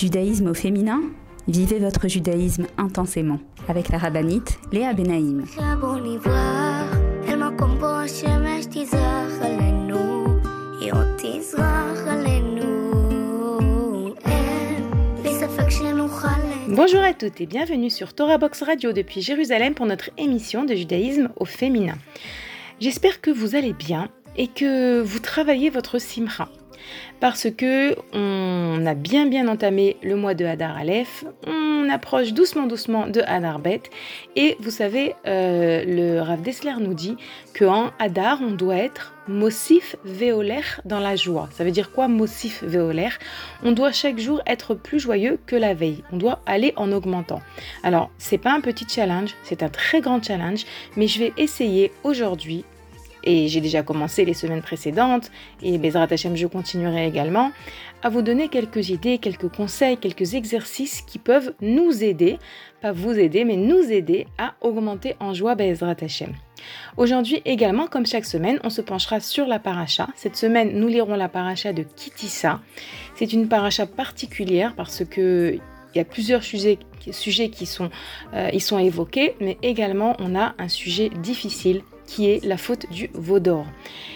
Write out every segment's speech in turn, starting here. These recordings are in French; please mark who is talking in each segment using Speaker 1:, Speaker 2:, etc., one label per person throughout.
Speaker 1: Judaïsme au féminin Vivez votre judaïsme intensément avec la rabbinite Léa Benaïm.
Speaker 2: Bonjour à toutes et bienvenue sur Torah Box Radio depuis Jérusalem pour notre émission de judaïsme au féminin. J'espère que vous allez bien et que vous travaillez votre simra parce que on a bien bien entamé le mois de Hadar Aleph, on approche doucement doucement de Hadar Bet et vous savez euh, le Rav Dessler nous dit qu'en Hadar on doit être Mossif Veoler dans la joie. Ça veut dire quoi Mossif Veoler? On doit chaque jour être plus joyeux que la veille. On doit aller en augmentant. Alors, c'est pas un petit challenge, c'est un très grand challenge, mais je vais essayer aujourd'hui et j'ai déjà commencé les semaines précédentes, et Bezrat Hashem, je continuerai également, à vous donner quelques idées, quelques conseils, quelques exercices qui peuvent nous aider, pas vous aider, mais nous aider à augmenter en joie Bezrat Hashem. Aujourd'hui également, comme chaque semaine, on se penchera sur la paracha. Cette semaine, nous lirons la paracha de Kitissa. C'est une paracha particulière parce que il y a plusieurs sujets, qui euh, sont évoqués, mais également on a un sujet difficile qui est la faute du veau d'or.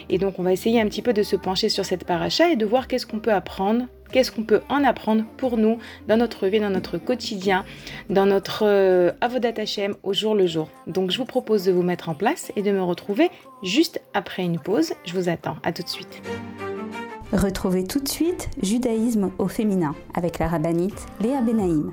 Speaker 2: Et donc on va essayer un petit peu de se pencher sur cette paracha et de voir qu'est-ce qu'on peut apprendre, qu'est-ce qu'on peut en apprendre pour nous dans notre vie, dans notre quotidien, dans notre euh, avodat Hashem au jour le jour. Donc je vous propose de vous mettre en place et de me retrouver juste après une pause. Je vous attends. À tout de suite.
Speaker 1: Retrouvez tout de suite Judaïsme au féminin avec la rabbinite Léa Benaïm.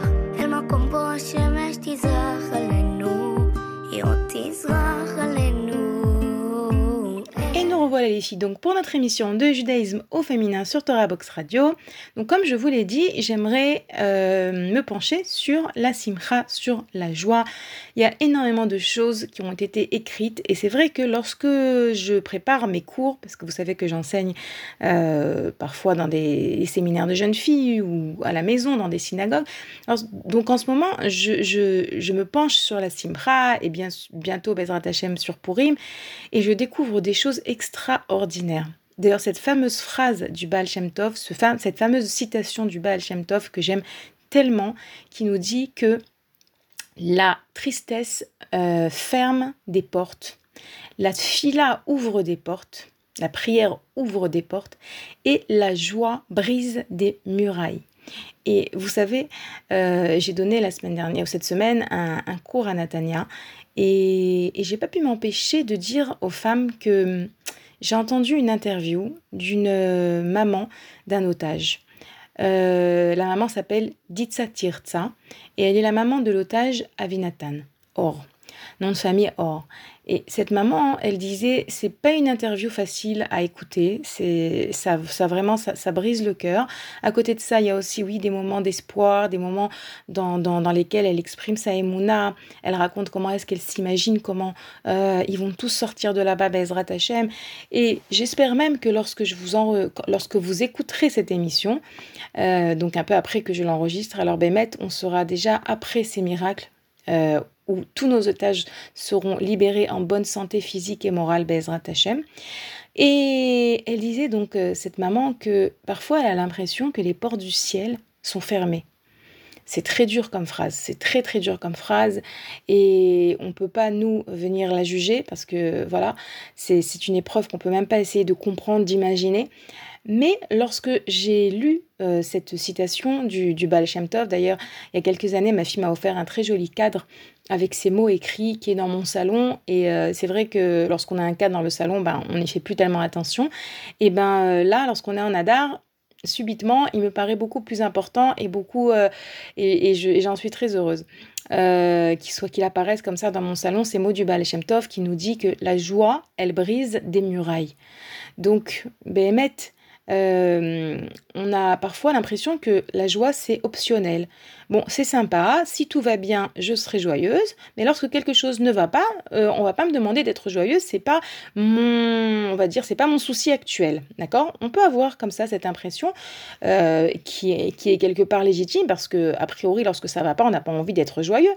Speaker 2: Et nous revoilà les filles donc pour notre émission de judaïsme au féminin sur Torah Box Radio. Donc comme je vous l'ai dit, j'aimerais euh, me pencher sur la simcha, sur la joie. Il y a énormément de choses qui ont été écrites et c'est vrai que lorsque je prépare mes cours, parce que vous savez que j'enseigne euh, parfois dans des séminaires de jeunes filles ou à la maison, dans des synagogues. donc en ce moment, je, me penche sur la simcha et bien, bientôt Bezrat Hashem sur Purim et je découvre des choses D'ailleurs, cette fameuse phrase du Baal Shem Tov, ce cette fameuse citation du Baal Shem Tov que j'aime tellement, qui nous dit que la tristesse euh, ferme des portes, la fila ouvre des portes, la prière ouvre des portes et la joie brise des murailles. Et vous savez, euh, j'ai donné la semaine dernière ou cette semaine un, cours à Natania et, et j'ai pas pu m'empêcher de dire aux femmes que j'ai entendu une interview d'une euh, maman d'un otage. Euh, la maman s'appelle Ditsa Tirtsa et elle est la maman de l'otage Avinatan. Or, nom de famille Or. Et cette maman, elle disait, c'est pas une interview facile à écouter, c'est ça, ça vraiment, ça, brise le cœur. À côté de ça, il y a aussi, oui, des moments d'espoir, des moments dans, dans, lesquels elle exprime sa émouna, elle raconte comment est-ce qu'elle s'imagine, comment euh, ils vont tous sortir de là-bas, Bezrat Hashem. Et j'espère même que lorsque, je vous en, lorsque vous écouterez cette émission, euh, donc un peu après que je l'enregistre, alors Bémet, on sera déjà après ces miracles. Euh, où tous nos otages seront libérés en bonne santé physique et morale, Bezrat Hashem. Et elle disait donc, euh, cette maman, que parfois elle a l'impression que les portes du ciel sont fermées. C'est très dur comme phrase, c'est très très dur comme phrase et on peut pas nous venir la juger parce que voilà, c'est une épreuve qu'on peut même pas essayer de comprendre, d'imaginer. Mais lorsque j'ai lu euh, cette citation du, du Shem Tov, d'ailleurs, il y a quelques années, ma fille m'a offert un très joli cadre avec ces mots écrits qui est dans mon salon. Et euh, c'est vrai que lorsqu'on a un cadre dans le salon, ben, on n'y fait plus tellement attention. Et ben euh, là, lorsqu'on est en Adar, subitement, il me paraît beaucoup plus important et beaucoup et, j'en suis très heureuse qu'il soit qu'il apparaisse comme ça dans mon salon ces mots du Baal qui nous dit que la joie elle brise des murailles. Donc Béhémet, euh, on a parfois l'impression que la joie, c'est optionnel. Bon, c'est sympa, si tout va bien, je serai joyeuse, mais lorsque quelque chose ne va pas, euh, on va pas me demander d'être joyeuse, c'est pas mon, on va dire, c'est pas mon souci actuel, d'accord? On peut avoir comme ça cette impression euh, qui, est, qui est quelque part légitime, parce que, a priori, lorsque ça va pas, on n'a pas envie d'être joyeux.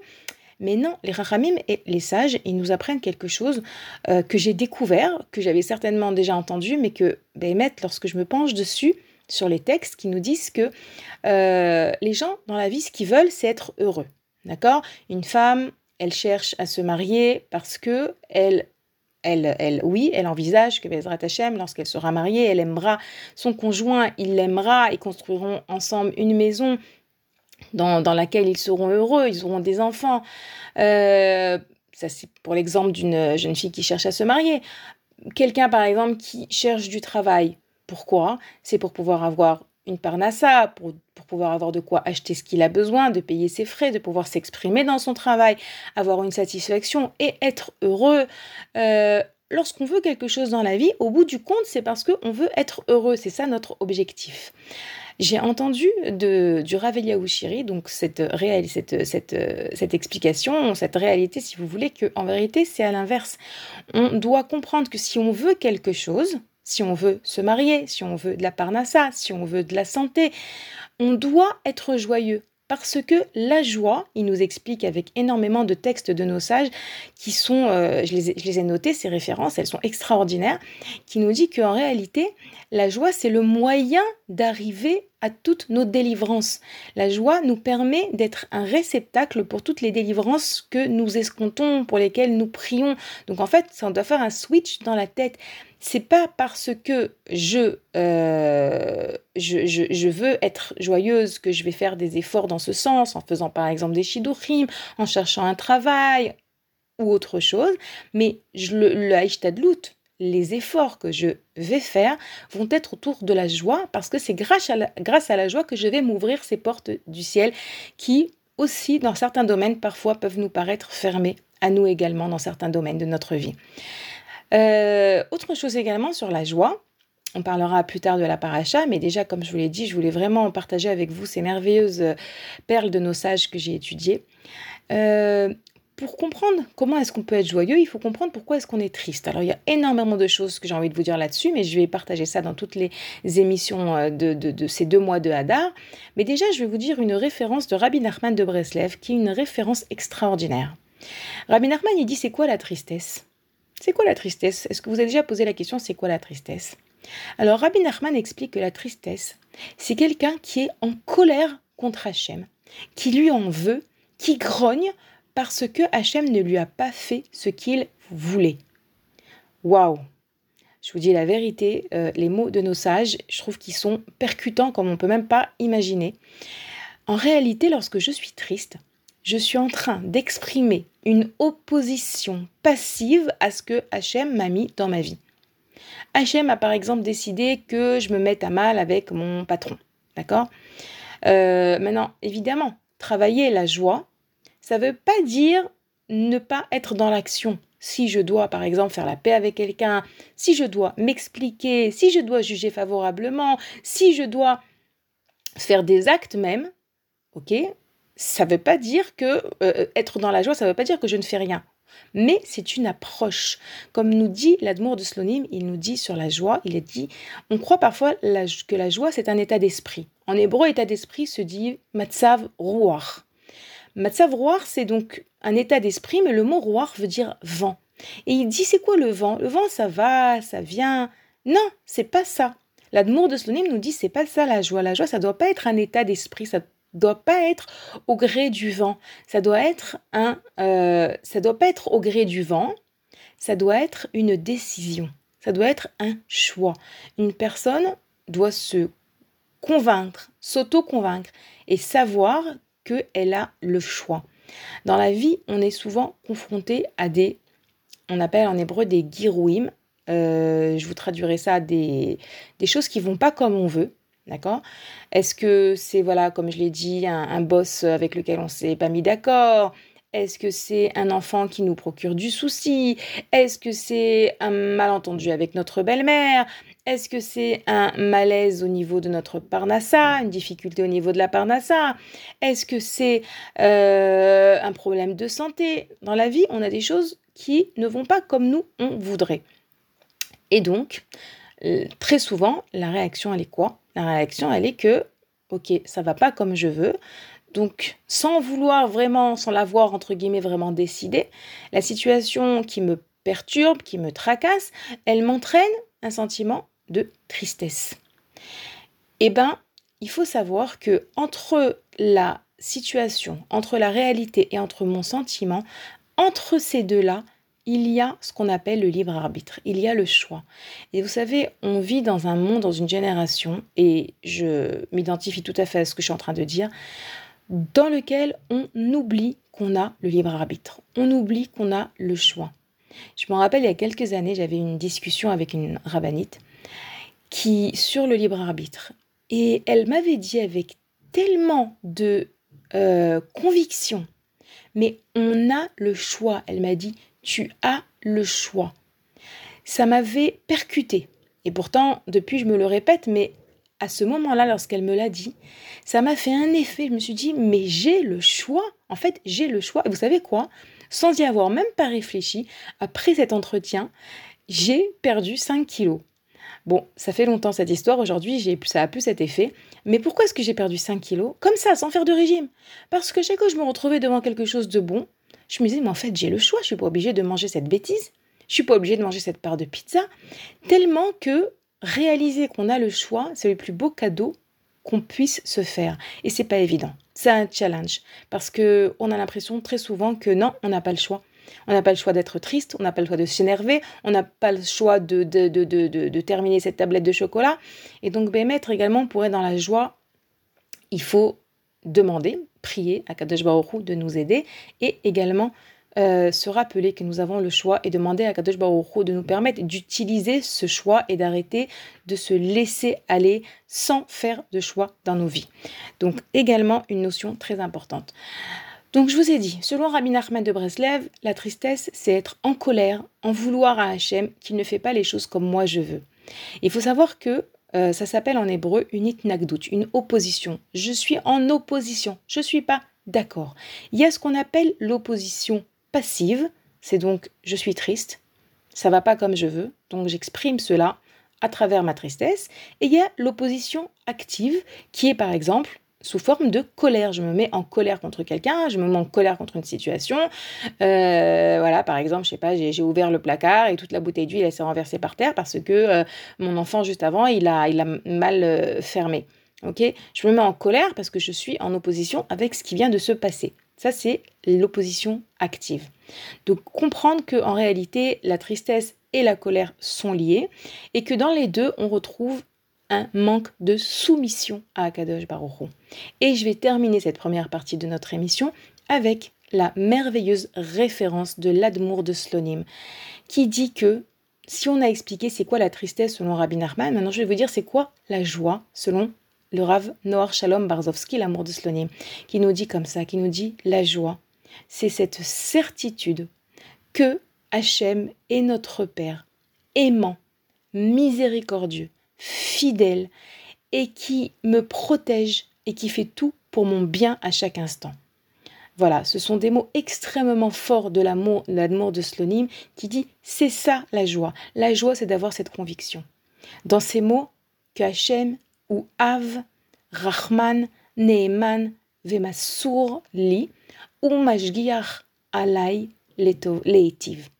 Speaker 2: Mais non, les rachamim et les sages, ils nous apprennent quelque chose euh, que j'ai découvert, que j'avais certainement déjà entendu, mais que, ben, lorsque je me penche dessus, sur les textes qui nous disent que euh, les gens dans la vie, ce qu'ils veulent, c'est être heureux. D'accord? Une femme, elle cherche à se marier parce que elle elle, elle, oui, elle envisage que Bezrat Hashem, lorsqu'elle sera mariée, elle aimera son conjoint, il l'aimera, ils construiront ensemble une maison dans, laquelle ils seront heureux, ils auront des enfants. Euh, ça, c'est pour l'exemple d'une jeune fille qui cherche à se marier. Quelqu'un, par exemple, qui cherche du travail. Pourquoi? C'est pour pouvoir avoir une parnassa, pour, pour, pouvoir avoir de quoi acheter ce qu'il a besoin, de payer ses frais, de pouvoir s'exprimer dans son travail, avoir une satisfaction et être heureux. Euh, lorsqu'on veut quelque chose dans la vie, au bout du compte, c'est parce qu'on veut être heureux. C'est ça notre objectif. J'ai entendu de, du Rav Shiri, donc cette, cette, cette, cette explication, cette réalité, si vous voulez, que en vérité, c'est à l'inverse. On doit comprendre que si on veut quelque chose, si on veut se marier, si on veut de la parnassa, si on veut de la santé, on doit être joyeux. Parce que la joie, il nous explique avec énormément de textes de nos sages qui sont, euh, je, les ai, je, notés, ces références, elles sont extraordinaires, qui nous dit qu'en réalité, la joie, c'est le moyen d'arriver à toutes nos délivrances. La joie nous permet d'être un réceptacle pour toutes les délivrances que nous escomptons, pour lesquelles nous prions. Donc en fait, ça, doit faire un switch dans la tête c'est pas parce que je, euh, je, je, veux être joyeuse que je vais faire des efforts dans ce sens, en faisant par exemple des shidurim, en cherchant un travail ou autre chose, mais je, le, le les efforts que je vais faire vont être autour de la joie parce que c'est grâce à la, joie que je vais m'ouvrir ces portes du ciel qui aussi dans certains domaines parfois peuvent nous paraître fermées à nous également dans certains domaines de notre vie. Euh, autre chose également sur la joie. On parlera plus tard de la paracha, mais déjà, comme je vous l'ai dit, je voulais vraiment partager avec vous ces merveilleuses perles de nos sages que j'ai étudiées. Euh, pour comprendre comment est-ce qu'on peut être joyeux, il faut comprendre pourquoi est-ce qu'on est triste. Alors il y a énormément de choses que j'ai envie de vous dire là-dessus, mais je vais partager ça dans toutes les émissions de, de, ces deux mois de Hadar. Mais déjà, je vais vous dire une référence de Rabbi Nachman de Breslev, qui est une référence extraordinaire. Rabbi Nachman, il dit c'est quoi la tristesse? C'est quoi la tristesse? Est-ce que vous avez déjà posé la question c'est quoi la tristesse? Alors Rabbi Nachman explique que la tristesse, c'est quelqu'un qui est en colère contre Hachem, qui lui en veut, qui grogne parce que Hachem ne lui a pas fait ce qu'il voulait. Waouh Je vous dis la vérité, euh, les mots de nos sages, je trouve qu'ils sont percutants comme on ne peut même pas imaginer. En réalité, lorsque je suis triste, je suis en train d'exprimer une opposition passive à ce que Hachem m'a mis dans ma vie. Hachem a par exemple décidé que je me mette à mal avec mon patron. D'accord? Euh, Maintenant, évidemment, travailler la joie, ça ne veut pas dire ne pas être dans l'action. Si je dois, par exemple, faire la paix avec quelqu'un, si je dois m'expliquer, si je dois juger favorablement, si je dois faire des actes même, ok ça ne veut pas dire que euh, être dans la joie, ça ne veut pas dire que je ne fais rien. Mais c'est une approche. Comme nous dit l'Admour de Slonim, il nous dit sur la joie, il est dit, on croit parfois que la joie, c'est un état d'esprit. En hébreu, état d'esprit se dit matzav ruach. Matzav ruach, c'est donc un état d'esprit, mais le mot ruach veut dire vent. Et il dit, c'est quoi le vent? Le vent, ça va, ça vient, Non, c'est pas ça. L'amour de Slonim nous dit c'est pas ça la joie. La joie, ça doit pas être un état d'esprit, ça doit pas être au gré du vent. Ça doit être un, euh, ça doit pas être au gré du vent. Ça doit être une décision. Ça doit être un choix. Une personne doit se convaincre, s'auto-convaincre et savoir qu'elle a le choix. Dans la vie, on est souvent confronté à des, on appelle en hébreu des girouim. Euh, je vous traduirai ça des, des choses qui vont pas comme on veut. D'accord? Est-ce que c'est, voilà, comme je l'ai dit, un, boss avec lequel on s'est pas mis d'accord? Est-ce que c'est un enfant qui nous procure du souci? Est-ce que c'est un malentendu avec notre belle-mère? Est-ce que c'est un malaise au niveau de notre parnassa, une difficulté au niveau de la parnassa? Est-ce que c'est euh, un problème de santé? Dans la vie, on a des choses qui ne vont pas comme nous on voudrait. Et donc, très souvent, la réaction, elle est quoi? La réaction, elle est que, ok, ça va pas comme je veux. Donc, sans vouloir vraiment, sans l'avoir, entre guillemets, vraiment décidé, la situation qui me perturbe, qui me tracasse, elle m'entraîne un sentiment de tristesse. Eh bien, il faut savoir que entre la situation, entre la réalité et entre mon sentiment, entre ces deux-là, il y a ce qu'on appelle le libre arbitre, il y a le choix. Et vous savez, on vit dans un monde, dans une génération, et je m'identifie tout à fait à ce que je suis en train de dire, dans lequel on oublie qu'on a le libre arbitre, on oublie qu'on a le choix. Je me rappelle, il y a quelques années, j'avais une discussion avec une rabbinite qui, sur le libre arbitre, et elle m'avait dit avec tellement de euh, conviction, mais on a le choix. Elle m'a dit, tu as le choix. Ça m'avait percuté. Et pourtant, depuis, je me le répète, mais à ce moment-là, lorsqu'elle me l'a dit, ça m'a fait un effet. Je me suis dit, mais j'ai le choix. En fait, j'ai le choix. Et vous savez quoi? Sans y avoir même pas réfléchi, après cet entretien, j'ai perdu 5 kilos. Bon, ça fait longtemps cette histoire. Aujourd'hui, ça a plus cet effet. Mais pourquoi est-ce que j'ai perdu 5 kilos? Comme ça, sans faire de régime. Parce que chaque fois que je me retrouvais devant quelque chose de bon, je me disais, mais en fait, j'ai le choix, je suis pas obligée de manger cette bêtise, je suis pas obligée de manger cette part de pizza, tellement que réaliser qu'on a le choix, c'est le plus beau cadeau qu'on puisse se faire. Et c'est pas évident. C'est un challenge parce que on a l'impression très souvent que non, on n'a pas le choix. On n'a pas le choix d'être triste, on n'a pas le choix de s'énerver, on n'a pas le choix de, de, de, de, terminer cette tablette de chocolat. Et donc, ben, mettre également pour être dans la joie, il faut demander, prier à Kadosh Baruch de nous aider et également euh, se rappeler que nous avons le choix et demander à Kadosh Baruch de nous permettre d'utiliser ce choix et d'arrêter de se laisser aller sans faire de choix dans nos vies. Donc également une notion très importante. Donc je vous ai dit, selon Rabbi Nachman de Breslev, la tristesse, c'est être en colère, en vouloir à Hachem qu'il ne fait pas les choses comme moi je veux. Il faut savoir que euh, ça s'appelle en hébreu une itnagdout, une opposition. Je suis en opposition, je ne suis pas d'accord. Il y a ce qu'on appelle l'opposition passive, c'est donc je suis triste, ça va pas comme je veux, donc j'exprime cela à travers ma tristesse. Et il y a l'opposition active, qui est par exemple sous forme de colère. Je me mets en colère contre quelqu'un, je me mets en colère contre une situation. Euh, voilà, par exemple, je sais pas, j'ai ouvert le placard et toute la bouteille d'huile s'est renversée par terre parce que euh, mon enfant juste avant il a, il a mal euh, fermé. Ok, je me mets en colère parce que je suis en opposition avec ce qui vient de se passer. Ça, c'est l'opposition active. Donc comprendre que en réalité, la tristesse et la colère sont liées et que dans les deux, on retrouve un manque de soumission à Akadosh Baruch Et je vais terminer cette première partie de notre émission avec la merveilleuse référence de l'Admour de Slonim, qui dit que si on a expliqué c'est quoi la tristesse selon Rabbi Nachman, maintenant je vais vous dire c'est quoi la joie selon le Rav Noar Shalom Barzovski, l'amour de Slonim, qui nous dit comme ça, qui nous dit la joie, c'est cette certitude que Hachem est notre Père, aimant, miséricordieux, fidèle et qui me protège et qui fait tout pour mon bien à chaque instant. Voilà, ce sont des mots extrêmement forts de l'amour, de Slonim qui dit c'est ça la joie. La joie, c'est d'avoir cette conviction. Dans ces mots, que Hachem ou Av, Rahman, Neeman, Vemasur li, ou Mashgiach alay leitiv.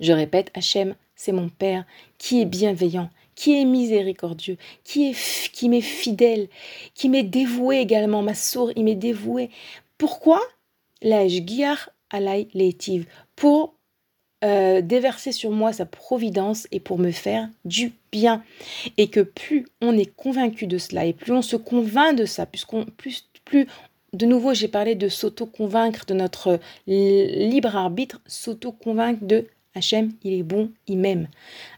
Speaker 2: Je répète, Hachem c'est mon Père qui est bienveillant, qui est miséricordieux, qui est qui m'est fidèle, qui m'est dévoué également. Ma sourd, il m'est dévoué. Pourquoi? La guiar alay leitiv pour euh, déverser sur moi sa providence et pour me faire du bien. Et que plus on est convaincu de cela et plus on se convainc de ça, puisqu'on plus plus de nouveau, j'ai parlé de s'auto-convaincre de notre libre arbitre, s'auto-convaincre de Hachem, il est bon, il m'aime.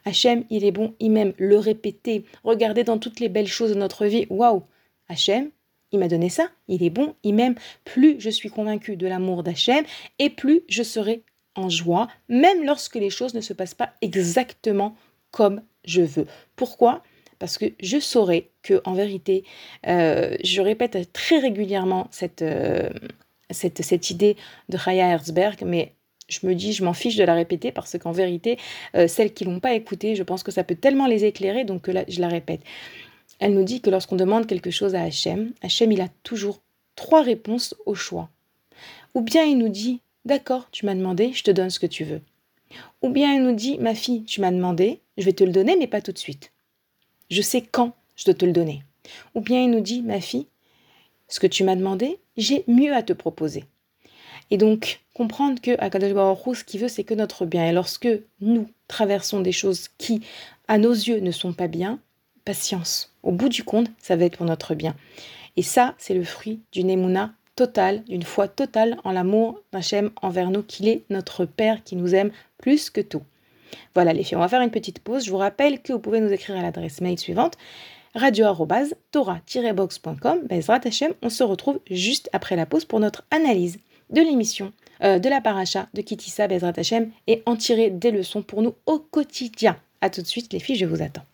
Speaker 2: Hachem, il est bon, il m'aime. Le répéter, regarder dans toutes les belles choses de notre vie. Waouh, Hachem, il m'a donné ça, il est bon, il m'aime. Plus je suis convaincu de l'amour d'Hachem, et plus je serai en joie, même lorsque les choses ne se passent pas exactement comme je veux. Pourquoi? Parce que je saurais que en vérité, euh, je répète très régulièrement cette, euh, cette, cette, idée de Raya Herzberg, mais je me dis, je m'en fiche de la répéter parce qu'en vérité, euh, celles qui l'ont pas écoutée, je pense que ça peut tellement les éclairer, donc là, je la répète. Elle nous dit que lorsqu'on demande quelque chose à Hachem, Hachem, il a toujours trois réponses au choix. Ou bien il nous dit, d'accord, tu m'as demandé, je te donne ce que tu veux. Ou bien il nous dit, ma fille, tu m'as demandé, je vais te le donner, mais pas tout de suite. Je sais quand je dois te le donner. Ou bien il nous dit, ma fille, ce que tu m'as demandé, j'ai mieux à te proposer. Et donc, comprendre que ce qu'il veut, c'est que notre bien. Et lorsque nous traversons des choses qui, à nos yeux, ne sont pas bien, patience. Au bout du compte, ça va être pour notre bien. Et ça, c'est le fruit d'une émouna totale, d'une foi totale en l'amour d'Hachem envers nous, qu'il est notre Père qui nous aime plus que tout. Voilà les filles, on va faire une petite pause. Je vous rappelle que vous pouvez nous écrire à l'adresse mail suivante radio-tora-box.com. Bezrat Hachem, on se retrouve juste après la pause pour notre analyse de l'émission, euh, de la paracha de Kitissa Bezrat Hachem et en tirer des leçons pour nous au quotidien. A tout de suite les filles, je vous attends.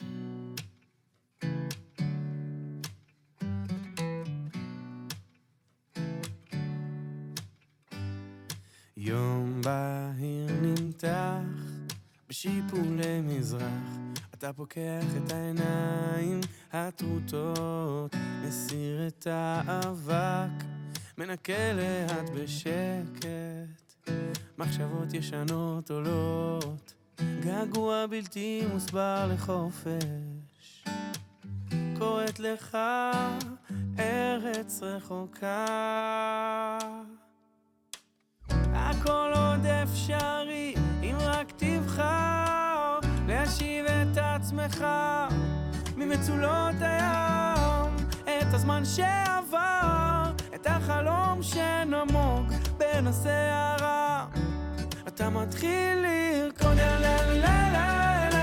Speaker 3: בשיפולי מזרח אתה פוקח את העיניים הטרוטות מסיר את האבק מנקה לאט בשקט. מחשבות ישנות עולות געגוע בלתי מוסבר לחופש. קוראת לך ארץ רחוקה הכל עוד אפשרי. אם רק תבחר להשיב את עצמך ממצולות הים את הזמן שעבר את החלום שנמוג בין הסערה אתה מתחיל לרקוד לה לה לה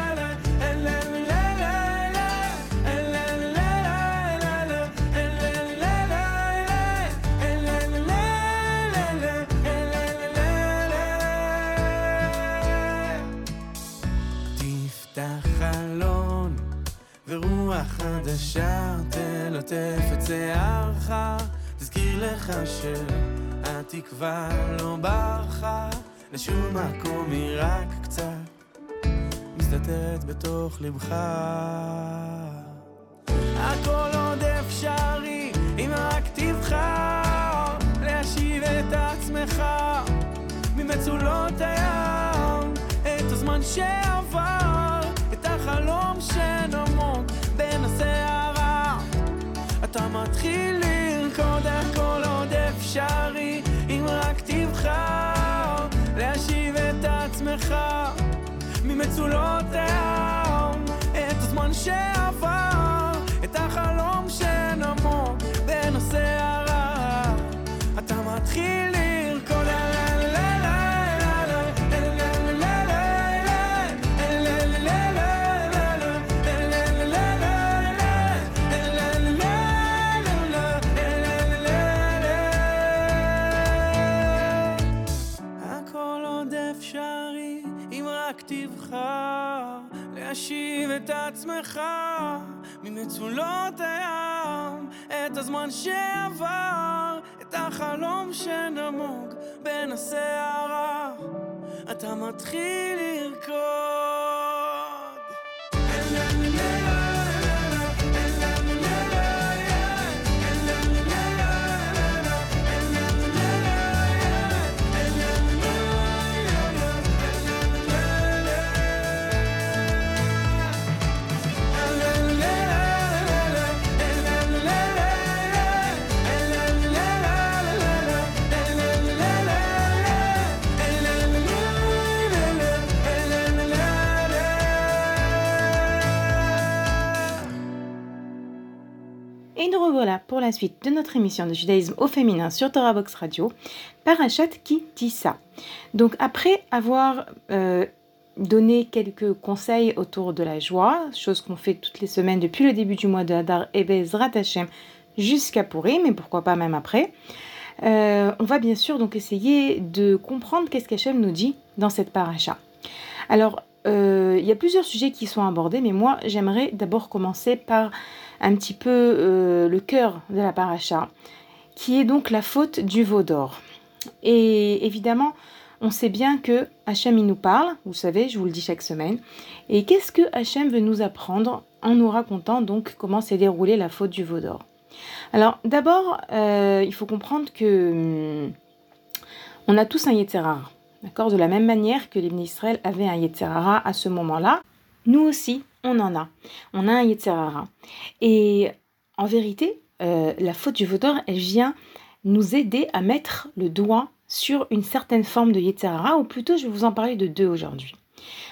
Speaker 3: רוח חדשה תלטף את שיערך, תזכיר לך שהתקווה לא ברחה, לשום מקום היא רק קצת מסתתרת בתוך לבך. הכל עוד אפשרי, אם רק תבחר להשיב את עצמך. ממצולות הים, את הזמן שעבר, את החלום שנמוג. בין הסערה אתה מתחיל לרקוד הכל עוד אפשרי אם רק תבחר להשיב את עצמך ממצולות הים את הזמן שעבר עצמך ממצולות הים, את הזמן שעבר, את החלום שנמוג בין הסערה, אתה מתחיל לרקוד.
Speaker 2: Revoilà pour la suite de notre émission de judaïsme au féminin sur Torah Box Radio, Parachat qui dit ça. Donc après avoir euh, donné quelques conseils autour de la joie, chose qu'on fait toutes les semaines depuis le début du mois de Hadar et Bezrat Hashem jusqu'à Pourri, mais pourquoi pas même après, euh, on va bien sûr donc essayer de comprendre qu'est-ce qu'Hachem nous dit dans cette paracha. Alors, euh, il y a plusieurs sujets qui sont abordés, mais moi j'aimerais d'abord commencer par un petit peu euh, le cœur de la paracha, qui est donc la faute du veau d'or. Et évidemment, on sait bien que Hachem il nous parle, vous savez, je vous le dis chaque semaine. Et qu'est-ce que Hachem veut nous apprendre en nous racontant donc comment s'est déroulée la faute du veau d'or? Alors d'abord, euh, il faut comprendre que hum, on a tous un Yetzerara. D'accord? De la même manière que les Israël avaient un Yetzerara à ce moment-là, nous aussi, on en a. On a un Yetzerara. Et en vérité, euh, la faute du vaudor, elle vient nous aider à mettre le doigt sur une certaine forme de Yetzerara, ou plutôt je vais vous en parler de deux aujourd'hui.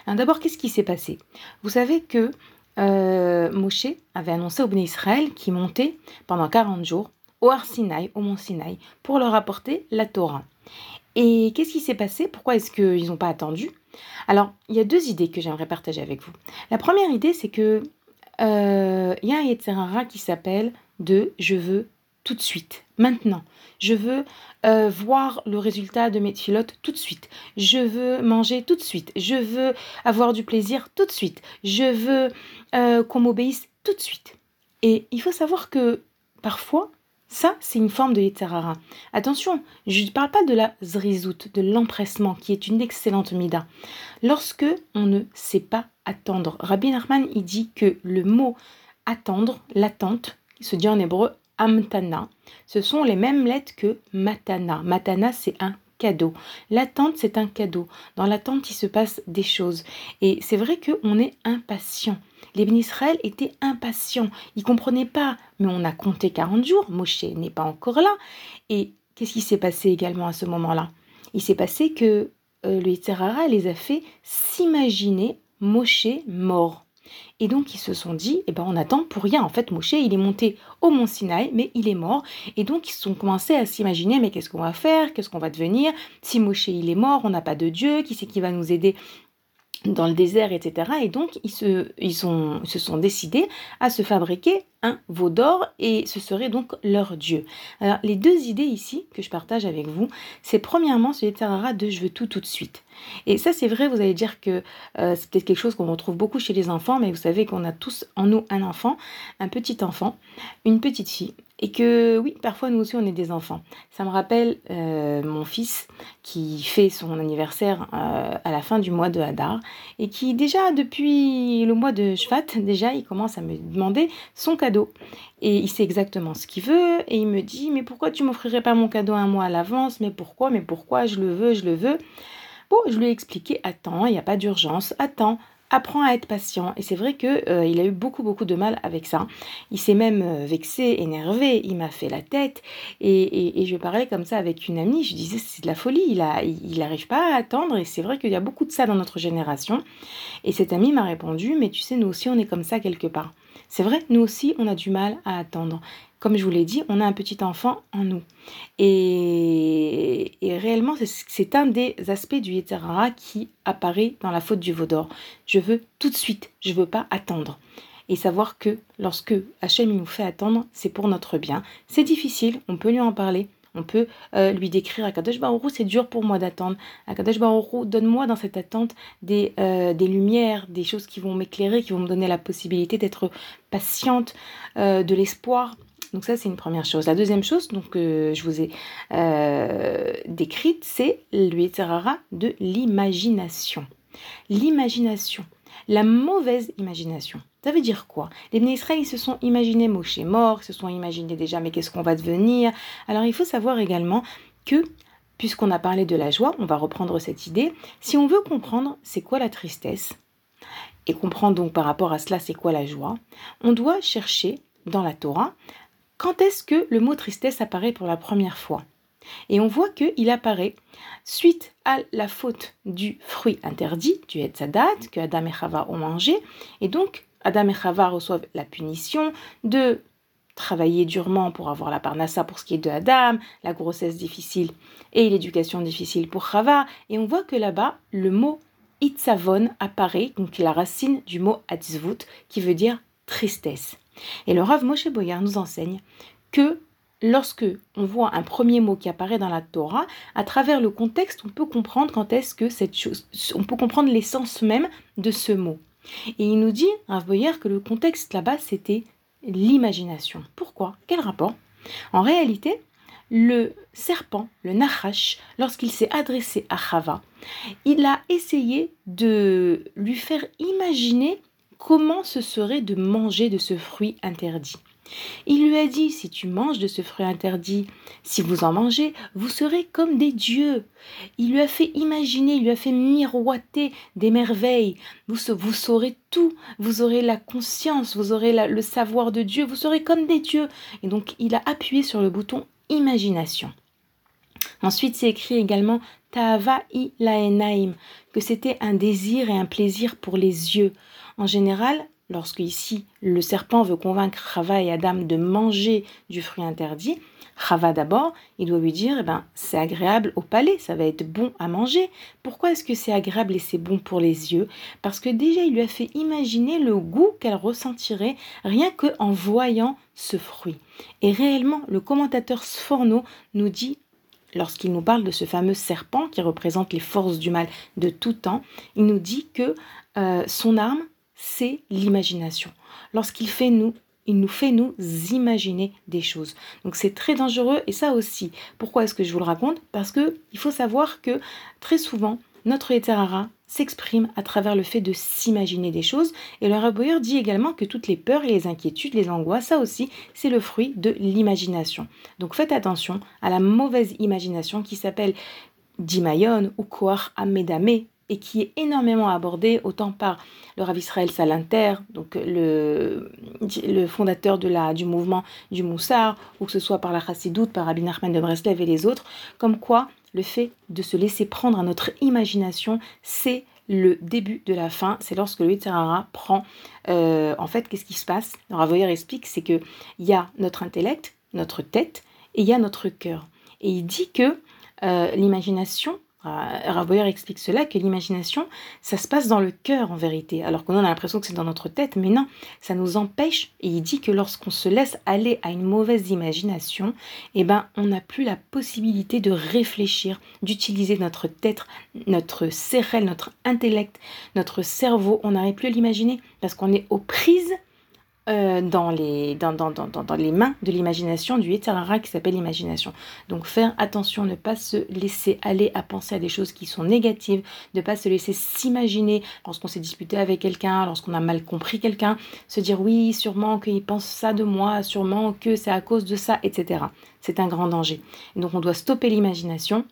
Speaker 2: D'abord, qu'est-ce qui s'est passé? Vous savez que euh, Moshe avait annoncé au Béné Israël qu'il montait pendant 40 jours au Har Sinaï, au mont Sinaï, pour leur apporter la Torah. Et qu'est-ce qui s'est passé? Pourquoi est-ce qu'ils n'ont pas attendu? Alors, il y a deux idées que j'aimerais partager avec vous. La première idée, c'est que euh, il y a un Yetzerara qui s'appelle de je veux tout de suite, maintenant. Je veux euh, voir le résultat de mes filotes tout de suite. Je veux manger tout de suite. Je veux avoir du plaisir tout de suite. Je veux euh, qu'on m'obéisse tout de suite. Et il faut savoir que parfois, ça, c'est une forme de Yetzerara. Attention, je ne parle pas de la zrizout, de l'empressement, qui est une excellente mida. Lorsque on ne sait pas attendre. Rabbi Nachman, il dit que le mot attendre, l'attente, se dit en hébreu amtana, ce sont les mêmes lettres que matana. Matana, c'est un cadeau. L'attente, c'est un cadeau. Dans l'attente, il se passe des choses. Et c'est vrai qu'on est impatient. Les Israël étaient impatients. Ils comprenaient pas. Mais on a compté 40 jours. Moshe n'est pas encore là. Et qu'est-ce qui s'est passé également à ce moment-là? Il s'est passé que euh, le Yitzhara les a fait s'imaginer Moshe mort. Et donc ils se sont dit, eh ben on attend pour rien. En fait, Moshe, il est monté au mont Sinaï, mais il est mort. Et donc ils ont commencé à s'imaginer, mais qu'est-ce qu'on va faire? Qu'est-ce qu'on va devenir? Si Moshe, il est mort, on n'a pas de Dieu, qui c'est qui va nous aider? Dans le désert, etc. Et donc, ils se, ils se sont décidés à se fabriquer un veau d'or et ce serait donc leur dieu. Alors, les deux idées ici que je partage avec vous, c'est premièrement ce Yetzirara de je veux tout tout de suite. Et ça, c'est vrai, vous allez dire que euh, c'est peut-être quelque chose qu'on retrouve beaucoup chez les enfants, mais vous savez qu'on a tous en nous un enfant, un petit enfant, une petite fille. Et que oui, parfois nous aussi on est des enfants. Ça me rappelle euh, mon fils qui fait son anniversaire euh, à la fin du mois de Hadar et qui déjà depuis le mois de Shvat, déjà il commence à me demander son cadeau. Et il sait exactement ce qu'il veut et il me dit mais pourquoi tu m'offrirais pas mon cadeau un mois à l'avance? Mais pourquoi? Mais pourquoi? Je le veux, je le veux. Bon, je lui ai expliqué, attends, il n'y a pas d'urgence, attends, apprends à être patient. Et c'est vrai que euh, il a eu beaucoup beaucoup de mal avec ça. Il s'est même euh, vexé, énervé, il m'a fait la tête. Et, je parlais comme ça avec une amie, je disais c'est de la folie, il n'arrive pas à attendre. Et c'est vrai qu'il y a beaucoup de ça dans notre génération. Et cette amie m'a répondu, mais tu sais, nous aussi on est comme ça quelque part. C'est vrai, nous aussi on a du mal à attendre comme je vous l'ai dit, on a un petit enfant en nous. Et, réellement, c'est un des aspects du Yetzirah qui apparaît dans la faute du Vaudor. Je veux tout de suite, je veux pas attendre. Et savoir que lorsque Hachem nous fait attendre, c'est pour notre bien. C'est difficile, on peut lui en parler. On peut euh, lui décrire à Kadosh c'est dur pour moi d'attendre. À Kadosh donne-moi dans cette attente des, euh, des lumières, des choses qui vont m'éclairer, qui vont me donner la possibilité d'être patiente, euh, de l'espoir. Donc ça, c'est une première chose. La deuxième chose que je vous ai euh, décrite, c'est l'Uetzerara de l'imagination. L'imagination, la mauvaise imagination. Ça veut dire quoi? Les ils se sont imaginés Moshe mort, ils se sont imaginés déjà, mais qu'est-ce qu'on va devenir? Alors il faut savoir également que, puisqu'on a parlé de la joie, on va reprendre cette idée, si on veut comprendre c'est quoi la tristesse, et comprendre donc par rapport à cela c'est quoi la joie, on doit chercher dans la Torah quand est-ce que le mot tristesse apparaît pour la première fois? Et on voit qu'il apparaît suite à la faute du fruit interdit, du Hetzadat, que Adam et Chava ont mangé, et donc Adam et Chava reçoivent la punition de travailler durement pour avoir la parnassa pour ce qui est de Adam, la grossesse difficile et l'éducation difficile pour Chava. Et on voit que là-bas, le mot Itzavon apparaît, donc la racine du mot Atzvut, qui veut dire tristesse. Et le Rav Moshe Boyar nous enseigne que lorsque on voit un premier mot qui apparaît dans la Torah, à travers le contexte, on peut comprendre quand est-ce que cette chose, on peut comprendre l'essence même de ce mot. Et il nous dit, Rav Boyer, que le contexte là-bas, c'était l'imagination. Pourquoi? Quel rapport? En réalité, le serpent, le Nahash, lorsqu'il s'est adressé à Chava, il a essayé de lui faire imaginer comment ce serait de manger de ce fruit interdit. Il lui a dit, si tu manges de ce fruit interdit, si vous en mangez, vous serez comme des dieux. Il lui a fait imaginer, il lui a fait miroiter des merveilles. Vous, vous saurez tout, vous aurez la conscience, vous aurez le savoir de Dieu, vous serez comme des dieux. Et donc il a appuyé sur le bouton imagination. Ensuite, c'est écrit également Ta'ava i laenaim, que c'était un désir et un plaisir pour les yeux. En général, lorsque ici le serpent veut convaincre Chava et Adam de manger du fruit interdit, Chava d'abord, il doit lui dire eh ben, c'est agréable au palais, ça va être bon à manger. Pourquoi est-ce que c'est agréable et c'est bon pour les yeux? Parce que déjà il lui a fait imaginer le goût qu'elle ressentirait rien que en voyant ce fruit. Et réellement, le commentateur Sforno nous dit lorsqu'il nous parle de ce fameux serpent qui représente les forces du mal de tout temps, il nous dit que euh, son arme, c'est l'imagination. Lorsqu'il fait nous, il nous fait nous imaginer des choses. Donc c'est très dangereux et ça aussi. Pourquoi est-ce que je vous le raconte? Parce que il faut savoir que très souvent notre Eterara s'exprime à travers le fait de s'imaginer des choses. Et le Raboyer dit également que toutes les peurs et les inquiétudes, les angoisses, ça aussi, c'est le fruit de l'imagination. Donc faites attention à la mauvaise imagination qui s'appelle Dimayon ou Koar Amedame et qui est énormément abordé autant par le Rav Israël Salinter, donc le, le fondateur de la, du mouvement du Moussar, ou que ce soit par la Chassidoute, par Rabbi Nachman de Breslev et les autres, comme quoi le fait de se laisser prendre à notre imagination, c'est le début de la fin, c'est lorsque le Yitzhara prend, euh, en fait, qu'est-ce qui se passe? Le Ravoyer explique, c'est que il y a notre intellect, notre tête, et il y a notre cœur. Et il dit que euh, l'imagination, euh, Raboyer explique cela, que l'imagination, ça se passe dans le cœur en vérité, alors qu'on a l'impression que c'est dans notre tête, mais non, ça nous empêche, et il dit que lorsqu'on se laisse aller à une mauvaise imagination, eh ben, on n'a plus la possibilité de réfléchir, d'utiliser notre tête, notre cervelle, notre intellect, notre cerveau, on n'arrive plus à l'imaginer, parce qu'on est aux prises euh, dans, les, dans, dans, dans, les mains de l'imagination, du Yetzirara qui s'appelle l'imagination. Donc faire attention, ne pas se laisser aller à penser à des choses qui sont négatives, ne pas se laisser s'imaginer lorsqu'on s'est disputé avec quelqu'un, lorsqu'on a mal compris quelqu'un, se dire oui, sûrement qu'il pense ça de moi, sûrement que c'est à cause de ça, etc. C'est un grand danger. donc on doit stopper l'imagination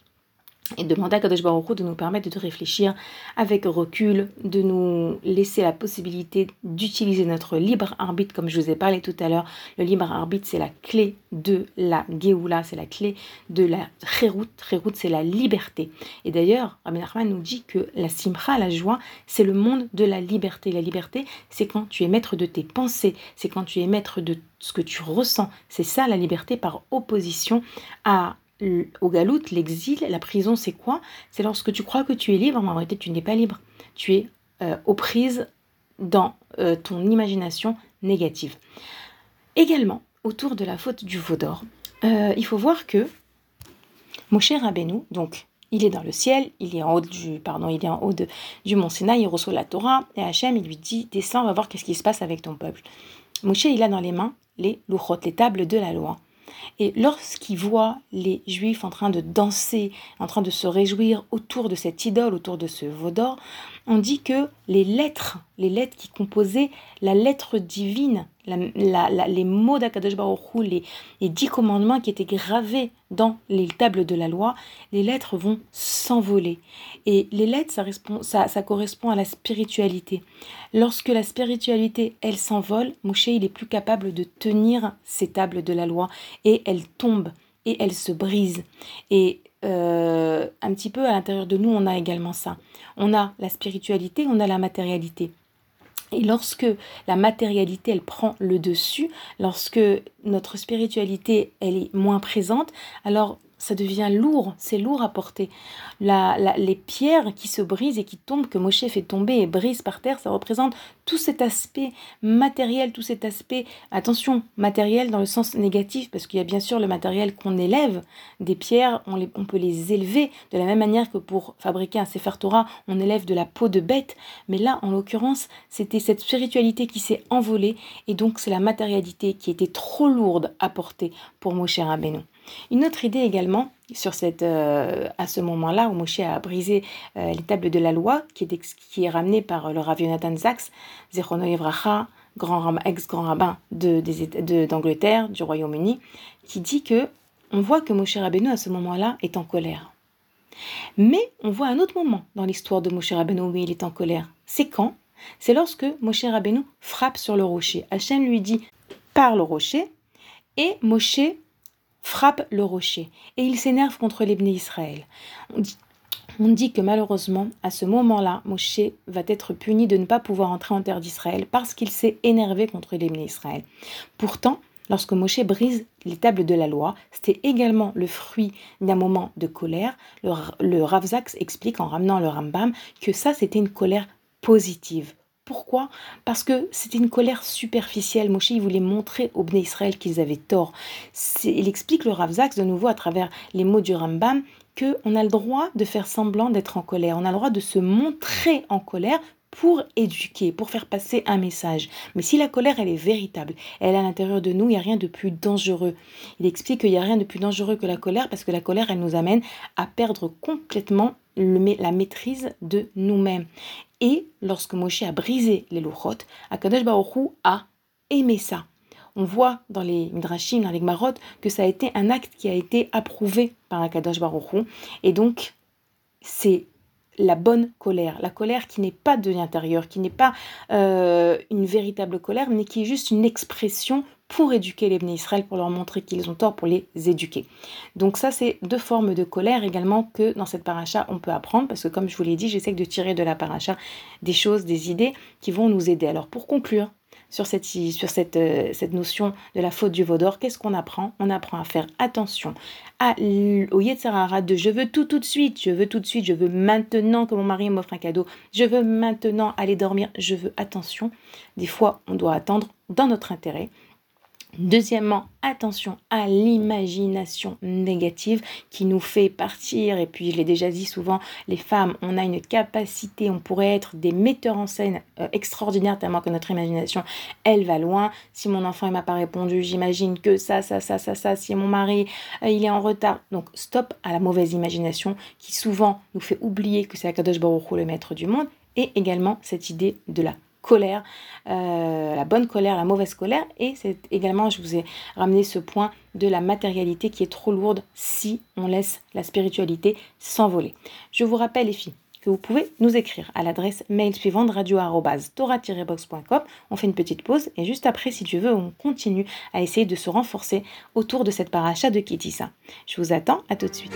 Speaker 2: et demander à Kadosh Baruch de nous permettre de réfléchir avec recul, de nous laisser la possibilité d'utiliser notre libre arbitre, comme je vous ai parlé tout à l'heure. Le libre arbitre, c'est la clé de la Géoula, c'est la clé de la Kherout. Kherout, c'est la liberté. Et d'ailleurs, Rabbi Nachman nous dit que la Simcha, la joie, c'est le monde de la liberté. La liberté, c'est quand tu es maître de tes pensées, c'est quand tu es maître de ce que tu ressens. C'est ça la liberté par opposition à au galout, l'exil, la prison, c'est quoi? C'est lorsque tu crois que tu es libre, mais en réalité tu n'es pas libre. Tu es euh, aux prises dans euh, ton imagination négative. Également, autour de la faute du veau d'or, euh, il faut voir que Moshe Rabbeinu, donc il est dans le ciel, il est en haut du, pardon, il est en haut de, du mont Sinaï, il reçoit la Torah, et Hachem, il lui dit, descends, on va voir qu'est-ce qui se passe avec ton peuple. Moshe, il a dans les mains les louchot, les tables de la loi. Et lorsqu'il voit les Juifs en train de danser, en train de se réjouir autour de cette idole, autour de ce veau d'or, on dit que les lettres, les lettres qui composaient la lettre divine, les mots d'Akadosh Baruch les, dix commandements qui étaient gravés dans les tables de la loi, les lettres vont s'envoler. Et les lettres, ça, ça, correspond à la spiritualité. Lorsque la spiritualité, elle s'envole, Moshe, il est plus capable de tenir ces tables de la loi et elles tombent et elles se brisent. Et euh, un petit peu à l'intérieur de nous, on a également ça. On a la spiritualité, on a la matérialité. Et lorsque la matérialité, elle prend le dessus, lorsque notre spiritualité, elle est moins présente, alors ça devient lourd, c'est lourd à porter. les pierres qui se brisent et qui tombent, que Moshe fait tomber et brise par terre, ça représente tout cet aspect matériel, tout cet aspect, attention, matériel dans le sens négatif, parce qu'il y a bien sûr le matériel qu'on élève. Des pierres, on, on, peut les élever de la même manière que pour fabriquer un Sefer Torah, on élève de la peau de bête. Mais là, en l'occurrence, c'était cette spiritualité qui s'est envolée, et donc c'est la matérialité qui était trop lourde à porter pour Moshe Rabbeinu. Une autre idée également sur cette, euh, à ce moment-là où Moshe a brisé euh, les tables de la loi, qui est, qui est ramené par le Rav Yonatan Zaks, Zechono Evracha, grand, ex-grand rabbin d'Angleterre, de, du Royaume-Uni, qui dit que on voit que Moshe Rabbeinu à ce moment-là est en colère. Mais on voit un autre moment dans l'histoire de Moshe Rabbeinu où il est en colère. C'est quand? C'est lorsque Moshe Rabbeinu frappe sur le rocher. Hachem lui dit par le rocher et Moshe frappe le rocher et il s'énerve contre les Israël. On dit, que malheureusement, à ce moment-là, Moshe va être puni de ne pas pouvoir entrer en terre d'Israël parce qu'il s'est énervé contre les Israël. Pourtant, lorsque Moshe brise les tables de la loi, c'était également le fruit d'un moment de colère. Le, le explique en ramenant le Rambam que ça, c'était une colère positive, pourquoi? Parce que c'était une colère superficielle. Moshe voulait montrer aux Bnei Israël qu'ils avaient tort. Il explique le Rav de nouveau à travers les mots du Rambam qu'on a le droit de faire semblant d'être en colère. On a le droit de se montrer en colère pour éduquer, pour faire passer un message. Mais si la colère, elle est véritable, elle est à l'intérieur de nous, il n'y a rien de plus dangereux. Il explique qu'il n'y a rien de plus dangereux que la colère parce que la colère, elle nous amène à perdre complètement la maîtrise de nous-mêmes. Et lorsque Moshe a brisé les Luchot, Akadosh Baruch a aimé ça. On voit dans les Midrashim, dans les Gmarot, que ça a été un acte qui a été approuvé par Akadosh Baruch Et donc, c'est la bonne colère, la colère qui n'est pas de l'intérieur, qui n'est pas euh, une véritable colère, mais qui est juste une expression pour éduquer les bénis Israël, pour leur montrer qu'ils ont tort, pour les éduquer. Donc ça, c'est deux formes de colère également que dans cette paracha, on peut apprendre, parce que comme je vous l'ai dit, j'essaie de tirer de la paracha des choses, des idées qui vont nous aider. Alors pour conclure, sur cette, sur cette, euh, cette notion de la faute du vaudor, qu'est-ce qu'on apprend? On apprend à faire attention à, au Yetzirara de je veux tout tout de suite, je veux tout de suite, je veux maintenant que mon mari m'offre un cadeau, je veux maintenant aller dormir, je veux attention. Des fois, on doit attendre dans notre intérêt Deuxièmement, attention à l'imagination négative qui nous fait partir. Et puis, je l'ai déjà dit souvent, les femmes, on a une capacité, on pourrait être des metteurs en scène euh, extraordinaires tellement que notre imagination, elle va loin. Si mon enfant ne m'a pas répondu, j'imagine que ça, ça, ça, ça, ça. Si mon mari, euh, il est en retard. Donc, stop à la mauvaise imagination qui souvent nous fait oublier que c'est Akadosh Baruch le maître du monde. Et également cette idée de la colère, euh, la bonne colère, la mauvaise colère. Et c'est également, je vous ai ramené ce point de la matérialité qui est trop lourde si on laisse la spiritualité s'envoler. Je vous rappelle, les filles, que vous pouvez nous écrire à l'adresse mail suivante radio-tora-box.com. On fait une petite pause et juste après, si tu veux, on continue à essayer de se renforcer autour de cette paracha de Kitissa. Je vous attends, à tout de suite.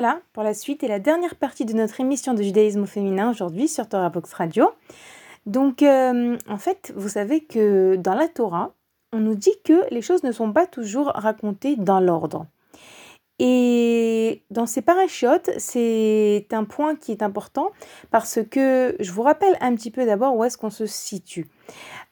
Speaker 2: Voilà pour la suite et la dernière partie de notre émission de judaïsme féminin aujourd'hui sur Torah Box Radio. Donc, euh, en fait, vous savez que dans la Torah, on nous dit que les choses ne sont pas toujours racontées dans l'ordre. Et dans ces parachutes, c'est un point qui est important parce que je vous rappelle un petit peu d'abord où est-ce qu'on se situe.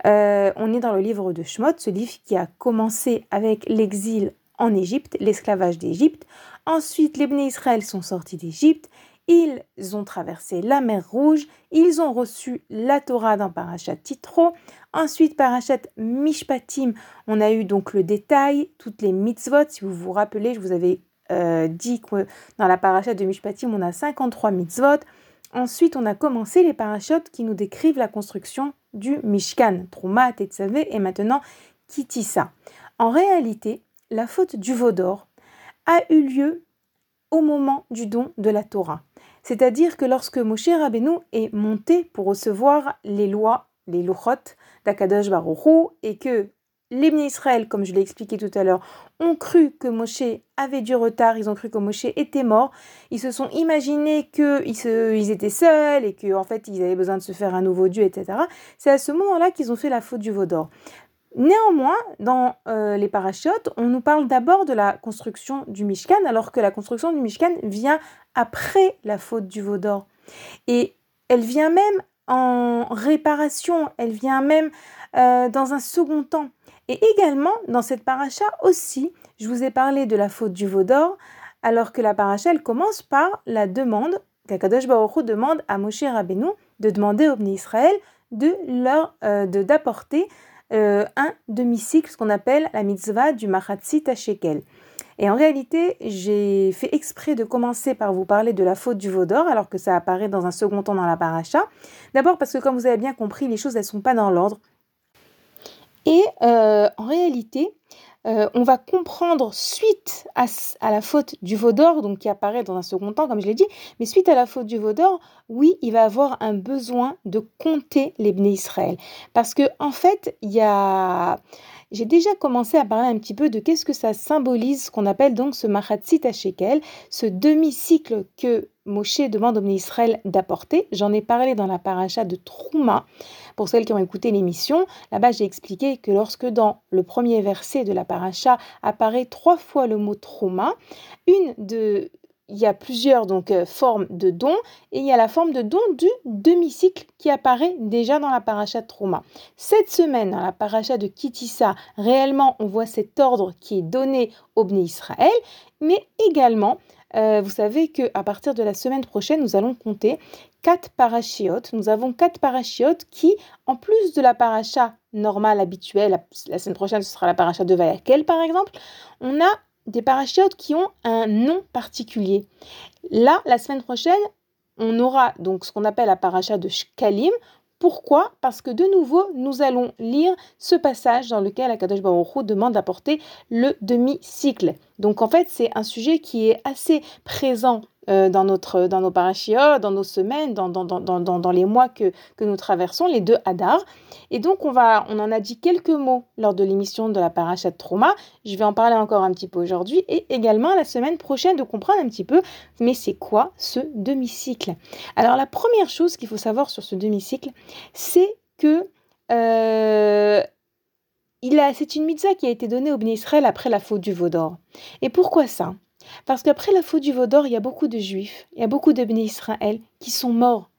Speaker 2: Euh, on est dans le livre de Shemot, ce livre qui a commencé avec l'exil en Égypte, l'esclavage d'Égypte. Ensuite, les Bnei Israël sont sortis d'Égypte. Ils ont traversé la mer Rouge, ils ont reçu la Torah dans Parashat Titro. Ensuite, Parashat Mishpatim, on a eu donc le détail, toutes les mitzvot. Si vous vous rappelez, je vous avais euh, dit que dans la Parashat de Mishpatim, on a 53 mitzvot. Ensuite, on a commencé les parachutes qui nous décrivent la construction du Mishkan, Trouma, Tetzavé et maintenant Kitissa. En réalité, la faute du Vaudor a eu lieu au moment du don de la Torah. C'est-à-dire que lorsque Moshe Rabbeinu est monté pour recevoir les lois, les luchot d'Akadosh Baruch et que les Israël, comme je l'ai expliqué tout à l'heure, ont cru que Moshe avait du retard, ils ont cru que Moshe était mort, ils se sont imaginés qu'ils ils étaient seuls et qu'en en fait ils avaient besoin de se faire un nouveau Dieu, etc. C'est à ce moment-là qu'ils ont fait la faute du veau d'or. Néanmoins, dans euh, les parachutes, on nous parle d'abord de la construction du Mishkan, alors que la construction du Mishkan vient après la faute du veau d'or. Et elle vient même en réparation, elle vient même euh, dans un second temps. Et également, dans cette paracha aussi, je vous ai parlé de la faute du veau d'or, alors que la paracha, elle commence par la demande qu'Akadosh Baruch demande à Moshe Rabbeinu de demander au Bnei Israël de leur euh, d'apporter euh, un demi-cycle, ce qu'on appelle la mitzvah du Machatzit Shekel. Et en réalité, j'ai fait exprès de commencer par vous parler de la faute du veau d'or, alors que ça apparaît dans un second temps dans la paracha. D'abord parce que, comme vous avez bien compris, les choses, elles ne sont pas dans l'ordre. Et euh, en réalité, euh, on va comprendre suite à, la faute du veau d'or, donc qui apparaît dans un second temps, comme je l'ai dit, mais suite à la faute du veau d'or, oui, il va avoir un besoin de compter les Bnei Israël. Parce que, en fait, il y a. J'ai déjà commencé à parler un petit peu de qu'est-ce que ça symbolise, ce qu'on appelle donc ce Machatzit Shekel, ce demi-cycle que Moshe demande aux Bnei Israël d'apporter. J'en ai parlé dans la paracha de Trouma. Pour celles qui ont écouté l'émission, là-bas j'ai expliqué que lorsque dans le premier verset de la paracha apparaît trois fois le mot trauma, une de il y a plusieurs donc euh, formes de dons et il y a la forme de don du demi-cycle qui apparaît déjà dans la paracha de Trauma. Cette semaine, dans la paracha de Kitissa, réellement on voit cet ordre qui est donné au Bnei Israël, mais également euh, vous savez qu'à partir de la semaine prochaine, nous allons compter quatre parachiotes. Nous avons quatre parachiotes qui, en plus de la paracha normale, habituelle, la, semaine prochaine, ce sera la paracha de Vayakel, par exemple, on a des parachiotes qui ont un nom particulier. Là, la semaine prochaine, on aura donc ce qu'on appelle la paracha de Shkalim. Pourquoi? Parce que de nouveau, nous allons lire ce passage dans lequel Akadosh Baruch demande d'apporter le demi-cycle. Donc en fait, c'est un sujet qui est assez présent euh, dans, notre, dans nos parachiotes, dans nos semaines, dans, dans, dans, dans les mois que, que, nous traversons, les deux Hadar. Et donc, on, va, on en a dit quelques mots lors de l'émission de la parachat Trauma. Je vais en parler encore un petit peu aujourd'hui et également la semaine prochaine de comprendre un petit peu, mais c'est quoi ce demi-cycle? Alors, la première chose qu'il faut savoir sur ce demi-cycle, c'est que euh, c'est une mitzvah qui a été donnée au Bnei Israël après la faute du veau d'or. Et pourquoi ça? Parce qu'après la faute du veau d'or, il y a beaucoup de juifs, il y a beaucoup de bénis Israël qui sont morts,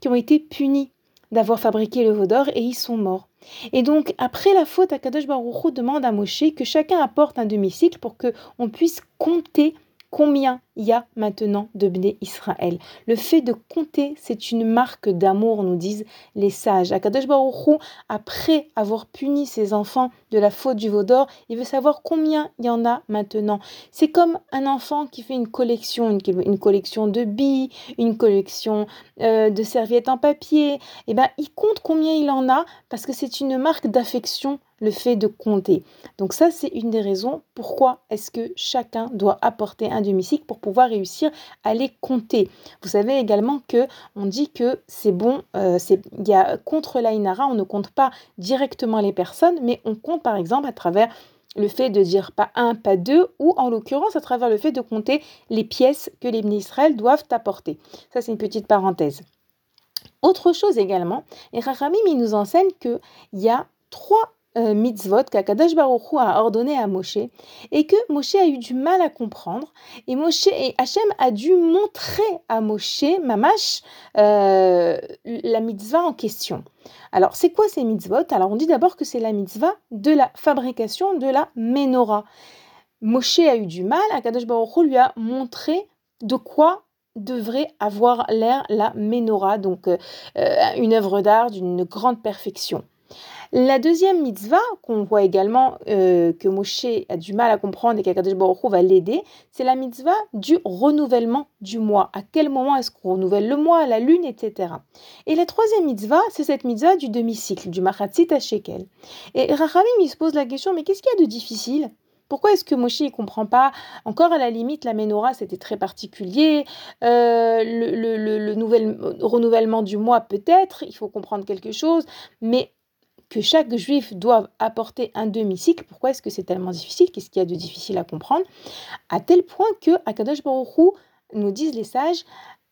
Speaker 2: qui ont été punis d'avoir fabriqué le veau d'or et ils sont morts. Et donc, après la faute, Akadosh Baruch Hu demande à Moshe que chacun apporte un demi-cycle pour qu'on puisse compter combien il y a maintenant de Bné Israël. Le fait de compter, c'est une marque d'amour, nous disent les sages. Akadosh Baruch après avoir puni ses enfants de la faute du veau d'or, il veut savoir combien il y en a maintenant. C'est comme un enfant qui fait une collection, une, collection de billes, une collection euh, de serviettes en papier. Et eh ben, il compte combien il en a parce que c'est une marque d'affection le fait de compter. Donc ça, c'est une des raisons pourquoi est-ce que chacun doit apporter un demi-cycle pour pouvoir réussir à les compter. Vous savez également que on dit que c'est bon, euh, c'est il y a contre l'Ainara, on ne compte pas directement les personnes, mais on compte par exemple à travers le fait de dire pas un, pas deux, ou en l'occurrence à travers le fait de compter les pièces que les Israël doivent apporter. Ça, c'est une petite parenthèse. Autre chose également, et Rachamim il nous enseigne qu'il y a trois euh, mitzvot qu'Akadash Baruch a ordonné à Moshe et que Moshe a eu du mal à comprendre et Moshe et Hachem a dû montrer à Moshe Mamash euh, la mitzvah en question. Alors c'est quoi ces mitzvot? Alors on dit d'abord que c'est la mitzvah de la fabrication de la menorah. Moshe a eu du mal, Akadash Baruch lui a montré de quoi devrait avoir l'air la menorah, donc euh, une œuvre d'art d'une grande perfection. La deuxième mitzvah, qu'on voit également euh, que Moshe a du mal à comprendre et qu'Akadosh Baruch va l'aider, c'est la mitzvah du renouvellement du mois. À quel moment est-ce qu'on renouvelle le mois, la lune, etc. Et la troisième mitzvah, c'est cette mitzvah du demi-cycle, du machatzit à shekel. Et Rachamim, il se pose la question, mais qu'est-ce qu'il y a de difficile? Pourquoi est-ce que Moshe ne comprend pas Encore à la limite, la menorah, c'était très particulier. Euh, le, le, nouvel, renouvellement du mois, peut-être, il faut comprendre quelque chose. Mais que chaque juif doit apporter un demi-cycle. Pourquoi est-ce que c'est tellement difficile? Qu'est-ce qu'il y a de difficile à comprendre? À tel point que Akadosh Baruch nous disent les sages,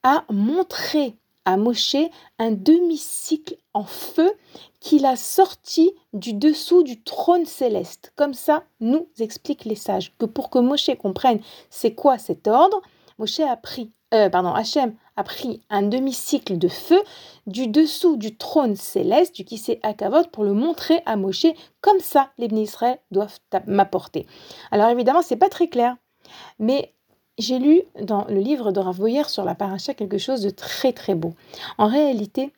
Speaker 2: a montré à Moshe un demi-cycle en feu qu'il a sorti du dessous du trône céleste. Comme ça, nous expliquent les sages que pour que Moshe comprenne c'est quoi cet ordre, Moshe a pris, euh, pardon, Hachem a pris un demi-cycle de feu du dessous du trône céleste du Kisé Akavot pour le montrer à Moshe. Comme ça, les Israël doivent m'apporter. Alors évidemment, c'est pas très clair, mais j'ai lu dans le livre de Rav Boyer sur la paracha quelque chose de très très beau. En réalité,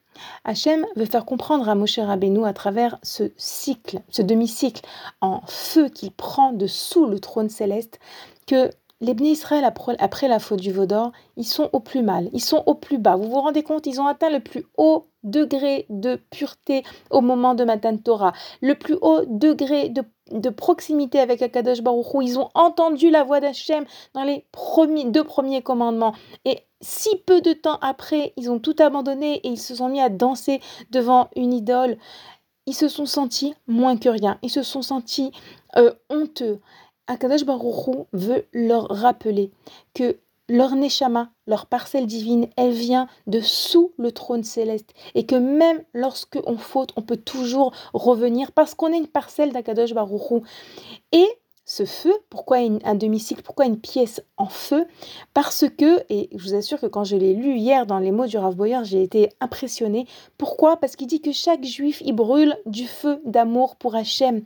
Speaker 2: Hachem veut faire comprendre à Moshe Rabbeinu à travers ce cycle, ce demi-cycle en feu qu'il prend de sous le trône céleste, que les Bnei Israël, après la faute du Vaudor, ils sont au plus mal, ils sont au plus bas. Vous vous rendez compte, ils ont atteint le plus haut degré de pureté au moment de Matan Torah, le plus haut degré de, proximité avec Akadosh Baruch Hu. Ils ont entendu la voix d'Hachem dans les premiers, deux premiers commandements. Et si peu de temps après, ils ont tout abandonné et ils se sont mis à danser devant une idole, ils se sont sentis moins que rien. Ils se sont sentis euh, honteux. Akadash Baruchou veut leur rappeler que leur neshama, leur parcelle divine, elle vient de sous le trône céleste et que même lorsque on faute, on peut toujours revenir parce qu'on est une parcelle d'Akadosh Baruchou. Et ce feu, pourquoi un demi-cycle, pourquoi une pièce en feu? Parce que, et je vous assure que quand je l'ai lu hier dans les mots du Rav Boyer, j'ai été impressionnée. Pourquoi? Parce qu'il dit que chaque juif, il brûle du feu d'amour pour Hachem.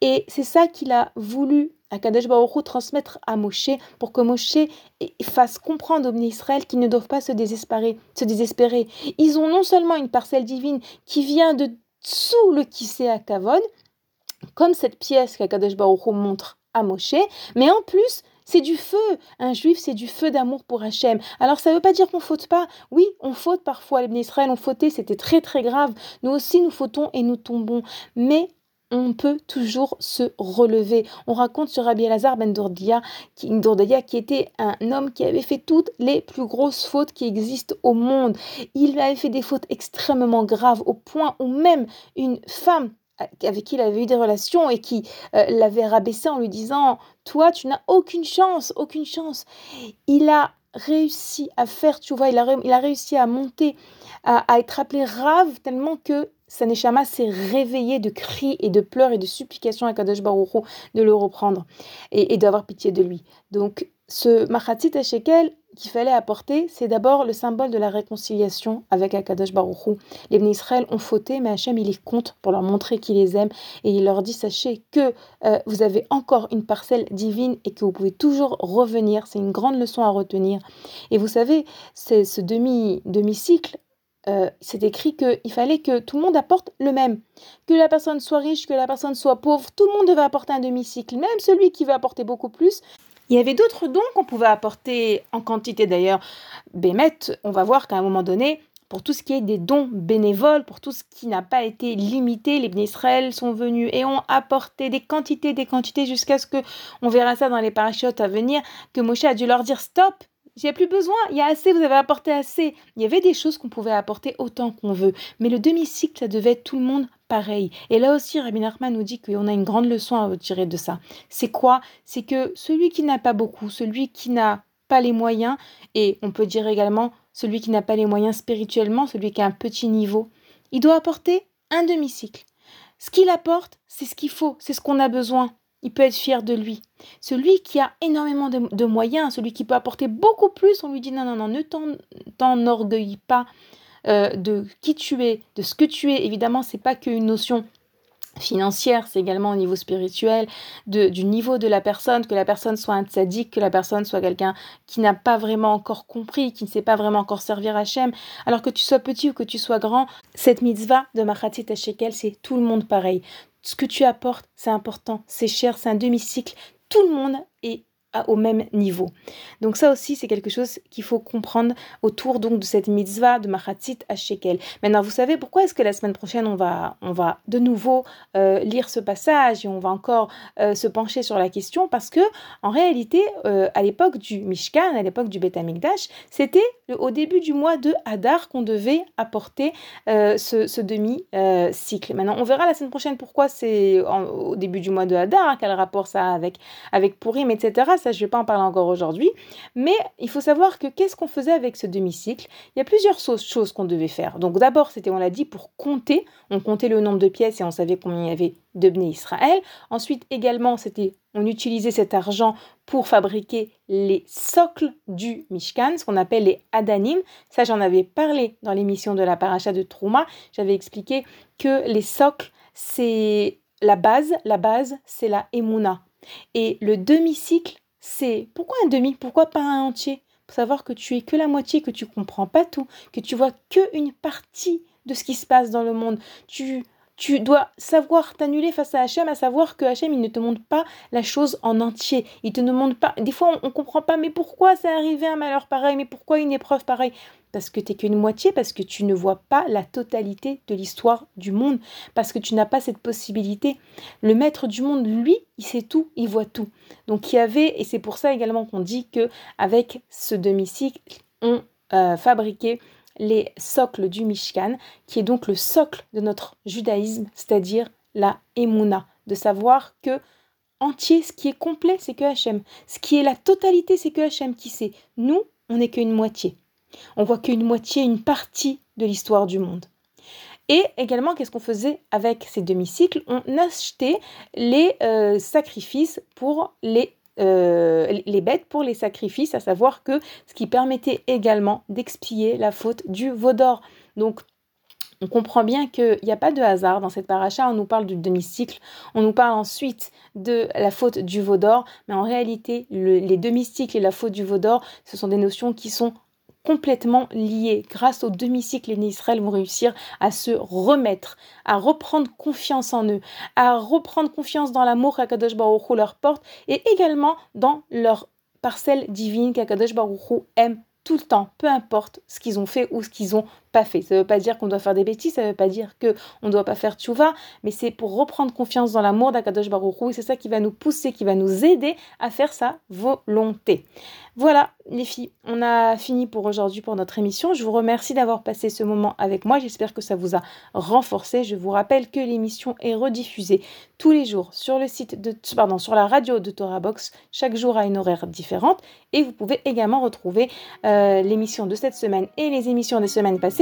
Speaker 2: Et c'est ça qu'il a voulu à Kadesh Baruch transmettre à Moshe pour que Moshe fasse comprendre aux Israël qu'ils ne doivent pas se désespérer, se désespérer. Ils ont non seulement une parcelle divine qui vient de sous le Kissé à Kavod, comme cette pièce qu'Akadosh Baruch montre à Moshe, mais en plus, c'est du feu. Un juif, c'est du feu d'amour pour Hachem. Alors, ça ne veut pas dire qu'on faute pas. Oui, on faute parfois. Les Israël ont fauté, c'était très très grave. Nous aussi, nous fautons et nous tombons. Mais on peut toujours se relever. On raconte sur Rabbi Elazar ben Dourdia qui, était un homme qui avait fait toutes les plus grosses fautes qui existent au monde. Il avait fait des fautes extrêmement graves au point où même une femme avec qui il avait eu des relations et qui euh, l'avait rabaissé en lui disant Toi, tu n'as aucune chance, aucune chance. Il a réussi à faire, tu vois, il a, il a réussi à monter, à, être appelé rave tellement que sa neshama s'est réveillé de cris et de pleurs et de supplications à Kadosh Baruch de le reprendre et, d'avoir pitié de lui. Donc, ce Machatzit Shekel qu'il fallait apporter, c'est d'abord le symbole de la réconciliation avec Akadosh Baruchou. Les Bnei Israël ont fauté, mais Hachem, il les compte pour leur montrer qu'il les aime. Et il leur dit, sachez que euh, vous avez encore une parcelle divine et que vous pouvez toujours revenir. C'est une grande leçon à retenir. Et vous savez, c'est ce demi, demi-cycle, euh, c'est écrit qu'il fallait que tout le monde apporte le même. Que la personne soit riche, que la personne soit pauvre, tout le monde devait apporter un demi-cycle. Même celui qui veut apporter beaucoup plus, il y avait d'autres dons qu'on pouvait apporter en quantité d'ailleurs. Bémet, on va voir qu'à un moment donné, pour tout ce qui est des dons bénévoles, pour tout ce qui n'a pas été limité, les Israël sont venus et ont apporté des quantités, des quantités jusqu'à ce que, on verra ça dans les parachutes à venir, que Moshe a dû leur dire stop, j'ai plus besoin, il y a assez, vous avez apporté assez. Il y avait des choses qu'on pouvait apporter autant qu'on veut, mais le demi-cycle, ça devait être tout le monde pareil. Et là aussi, Rabbi Nachman nous dit qu'on a une grande leçon à retirer de ça. C'est quoi? C'est que celui qui n'a pas beaucoup, celui qui n'a pas les moyens, et on peut dire également celui qui n'a pas les moyens spirituellement, celui qui a un petit niveau, il doit apporter un demi-cycle. Ce qu'il apporte, c'est ce qu'il faut, c'est ce qu'on a besoin. Il peut être fier de lui. Celui qui a énormément de, moyens, celui qui peut apporter beaucoup plus, on lui dit non, non, non, ne t'enorgueillis pas euh, de qui tu es, de ce que tu es. Évidemment, c'est pas qu'une notion financière, c'est également au niveau spirituel, du niveau de la personne, que la personne soit un que la personne soit quelqu'un qui n'a pas vraiment encore compris, qui ne sait pas vraiment encore servir Hachem. Alors que tu sois petit ou que tu sois grand, cette mitzvah de Machatit Shekel, c'est tout le monde pareil. Ce que tu apportes, c'est important, c'est cher, c'est un demi-cycle. Tout le monde est au même niveau. Donc ça aussi, c'est quelque chose qu'il faut comprendre autour donc de cette mitzvah de Machatzit à Shekel. Maintenant, vous savez pourquoi est-ce que la semaine prochaine, on va, on va de nouveau euh, lire ce passage et on va encore euh, se pencher sur la question? Parce que en réalité, euh, à l'époque du Mishkan, à l'époque du Amikdash, c'était au début du mois de Hadar qu'on devait apporter ce, demi-cycle. Maintenant, on verra la semaine prochaine pourquoi c'est au début du mois de Hadar, hein, quel rapport ça a avec, avec Purim, etc ça je ne vais pas en parler encore aujourd'hui, mais il faut savoir que qu'est-ce qu'on faisait avec ce demi-cycle? Il y a plusieurs choses qu'on devait faire. Donc d'abord, c'était, on l'a dit, pour compter, on comptait le nombre de pièces et on savait combien il y avait de Bnei Israël. Ensuite également, c'était, on utilisait cet argent pour fabriquer les socles du Mishkan, ce qu'on appelle les Adanim. Ça, j'en avais parlé dans l'émission de la paracha de Trouma. J'avais expliqué que les socles, c'est la base. La base, c'est la Emouna. Et le demi-cycle, c'est pourquoi un demi Pourquoi pas un entier? Pour savoir que tu es que la moitié, que tu comprends pas tout, que tu vois que une partie de ce qui se passe dans le monde. Tu tu dois savoir t'annuler face à Hachem, à savoir que Hachem, il ne te montre pas la chose en entier. Il te ne montre pas. Des fois, on ne comprend pas, mais pourquoi c'est arrivé un malheur pareil? Mais pourquoi une épreuve pareille? Parce que tu n'es qu'une moitié, parce que tu ne vois pas la totalité de l'histoire du monde, parce que tu n'as pas cette possibilité. Le maître du monde, lui, il sait tout, il voit tout. Donc, il y avait, et c'est pour ça également qu'on dit que avec ce demi-cycle, on euh, fabriquait les socles du Mishkan, qui est donc le socle de notre judaïsme, c'est-à-dire la Emouna, de savoir que entier, ce qui est complet, c'est que Hachem. Ce qui est la totalité, c'est que Hachem qui sait. Nous, on n'est qu'une moitié. On voit qu'une moitié, une partie de l'histoire du monde. Et également, qu'est-ce qu'on faisait avec ces demi-cycles? On achetait les euh, sacrifices pour les euh, les bêtes pour les sacrifices, à savoir que ce qui permettait également d'expier la faute du veau d'or. Donc on comprend bien qu'il n'y a pas de hasard dans cette paracha. On nous parle du demi-cycle, on nous parle ensuite de la faute du veau d'or, mais en réalité, les demi-cycles et la faute du veau d'or, ce sont des notions qui sont complètement liés. Grâce au demi-cycle, les Israël vont réussir à se remettre, à reprendre confiance en eux, à reprendre confiance dans l'amour qu'Akadosh Baruch leur porte et également dans leur parcelle divine qu'Akadosh Baruch aime tout le temps, peu importe ce qu'ils ont fait ou ce qu'ils ont pas fait. Ça ne veut pas dire qu'on doit faire des bêtises, ça ne veut pas dire qu'on ne doit pas faire tchouva, mais c'est pour reprendre confiance dans l'amour d'Akadosh Baruch Hu, et c'est ça qui va nous pousser, qui va nous aider à faire sa volonté. Voilà, les filles, on a fini pour aujourd'hui pour notre émission. Je vous remercie d'avoir passé ce moment avec moi. J'espère que ça vous a renforcé. Je vous rappelle que l'émission est rediffusée tous les jours sur le site de, pardon, sur la radio de Torah Box, chaque jour à une horaire différente. Et vous pouvez également retrouver euh, l'émission de cette semaine et les émissions des semaines passées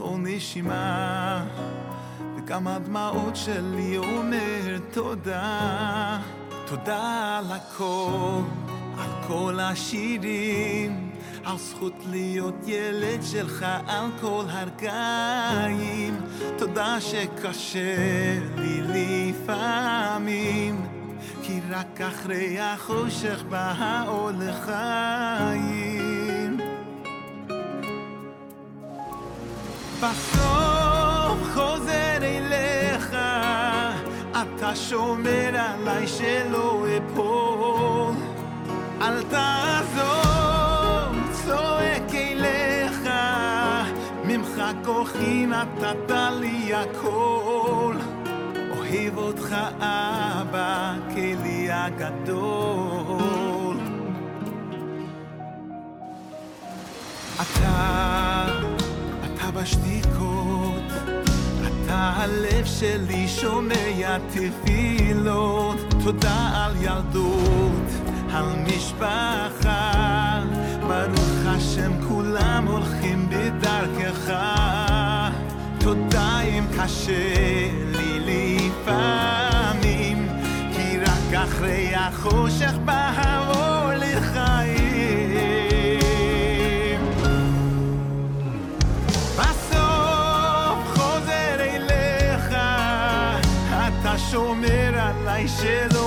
Speaker 3: בכל נשימה, וגם הדמעות שלי אומר תודה. תודה על הכל, על כל השירים, על זכות להיות ילד שלך על כל הרגעים. תודה שקשה לי לפעמים, כי רק אחרי החושך בא האור לחיים.
Speaker 4: בסוף חוזר אליך, אתה שומר עליי שלא אפול. אל תעזוב, צועק אליך, ממך כוחי נתת לי הכל. אוהב אותך אבא, כלי הגדול. אתה, בשתיקות, אתה הלב שלי שומע תפילות, תודה על ילדות, על משפחה, ברוך השם כולם הולכים בדרכך, תודה אם קשה לי לפעמים, כי רק אחרי החושך בא האור svo mér að læsið